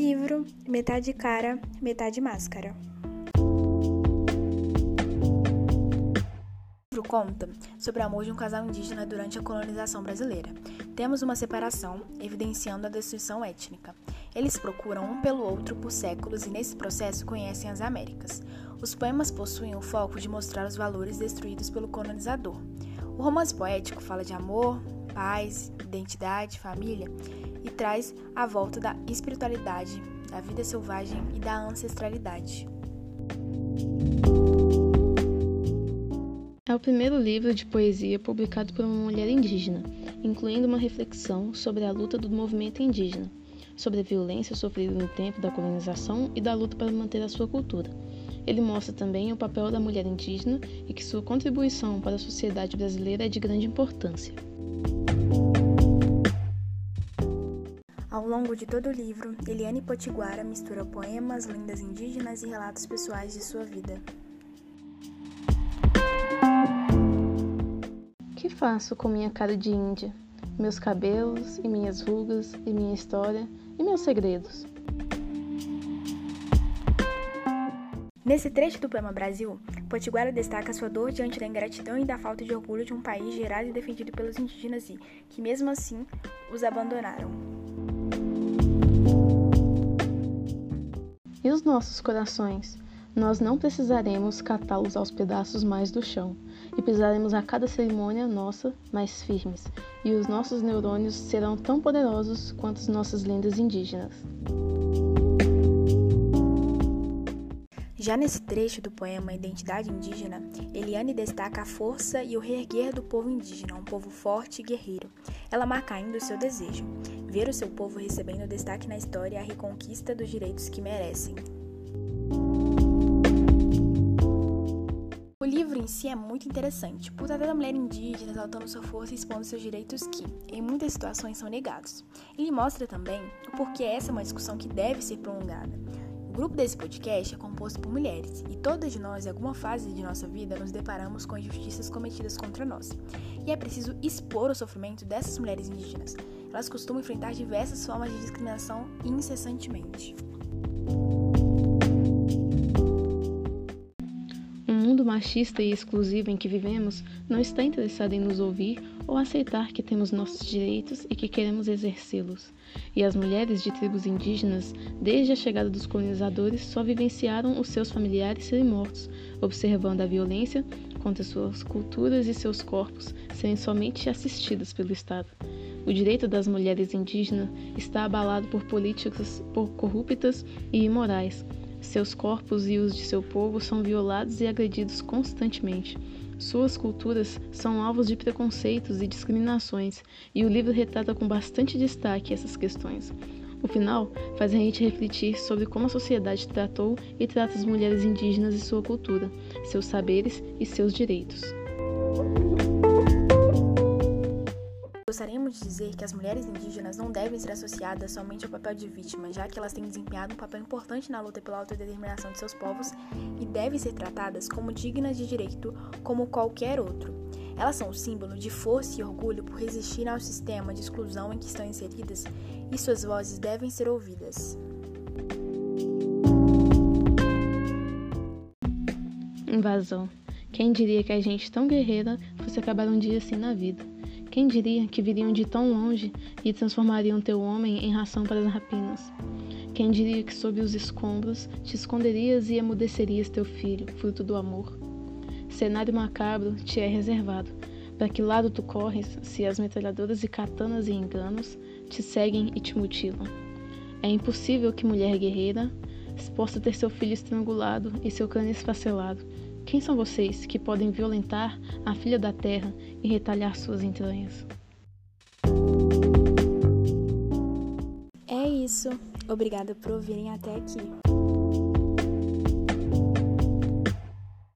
Livro Metade Cara, Metade Máscara. O livro conta sobre o amor de um casal indígena durante a colonização brasileira. Temos uma separação, evidenciando a destruição étnica. Eles procuram um pelo outro por séculos e, nesse processo, conhecem as Américas. Os poemas possuem o foco de mostrar os valores destruídos pelo colonizador. O romance poético fala de amor, paz, identidade, família e traz a volta da espiritualidade, da vida selvagem e da ancestralidade. É o primeiro livro de poesia publicado por uma mulher indígena, incluindo uma reflexão sobre a luta do movimento indígena, sobre a violência sofrida no tempo da colonização e da luta para manter a sua cultura. Ele mostra também o papel da mulher indígena e que sua contribuição para a sociedade brasileira é de grande importância. Longo de todo o livro, Eliane Potiguara mistura poemas, lendas indígenas e relatos pessoais de sua vida. Que faço com minha cara de índia? Meus cabelos e minhas rugas e minha história e meus segredos. Nesse trecho do poema Brasil, Potiguara destaca sua dor diante da ingratidão e da falta de orgulho de um país gerado e defendido pelos indígenas e que, mesmo assim, os abandonaram. E os nossos corações? Nós não precisaremos catá-los aos pedaços mais do chão, e pisaremos a cada cerimônia nossa mais firmes, e os nossos neurônios serão tão poderosos quanto as nossas lendas indígenas. Já nesse trecho do poema Identidade Indígena, Eliane destaca a força e o reerguer do povo indígena, um povo forte e guerreiro. Ela marca ainda o seu desejo, ver o seu povo recebendo destaque na história e a reconquista dos direitos que merecem. O livro em si é muito interessante, por tratar da mulher indígena exaltando sua força e expondo seus direitos que, em muitas situações, são negados. Ele mostra também o porquê essa é uma discussão que deve ser prolongada. O grupo desse podcast é composto por mulheres e todas de nós, em alguma fase de nossa vida, nos deparamos com injustiças cometidas contra nós. E é preciso expor o sofrimento dessas mulheres indígenas. Elas costumam enfrentar diversas formas de discriminação incessantemente. O mundo machista e exclusivo em que vivemos não está interessado em nos ouvir ou aceitar que temos nossos direitos e que queremos exercê-los. E as mulheres de tribos indígenas, desde a chegada dos colonizadores, só vivenciaram os seus familiares serem mortos, observando a violência contra suas culturas e seus corpos serem somente assistidos pelo Estado. O direito das mulheres indígenas está abalado por políticas corruptas e imorais. Seus corpos e os de seu povo são violados e agredidos constantemente. Suas culturas são alvos de preconceitos e discriminações, e o livro retrata com bastante destaque essas questões. O final faz a gente refletir sobre como a sociedade tratou e trata as mulheres indígenas e sua cultura, seus saberes e seus direitos. Gostaríamos de dizer que as mulheres indígenas não devem ser associadas somente ao papel de vítima, já que elas têm desempenhado um papel importante na luta pela autodeterminação de seus povos e devem ser tratadas como dignas de direito como qualquer outro. Elas são símbolo de força e orgulho por resistir ao sistema de exclusão em que estão inseridas e suas vozes devem ser ouvidas. Invasão. Quem diria que a gente tão guerreira fosse acabar um dia assim na vida? Quem diria que viriam de tão longe e transformariam teu homem em ração para as rapinas? Quem diria que sob os escombros te esconderias e emudecerias teu filho, fruto do amor? Cenário macabro te é reservado. Para que lado tu corres se as metralhadoras e katanas e enganos te seguem e te mutilam? É impossível que mulher guerreira possa ter seu filho estrangulado e seu crânio esfacelado quem são vocês que podem violentar a filha da terra e retalhar suas entranhas? É isso. Obrigada por ouvirem até aqui.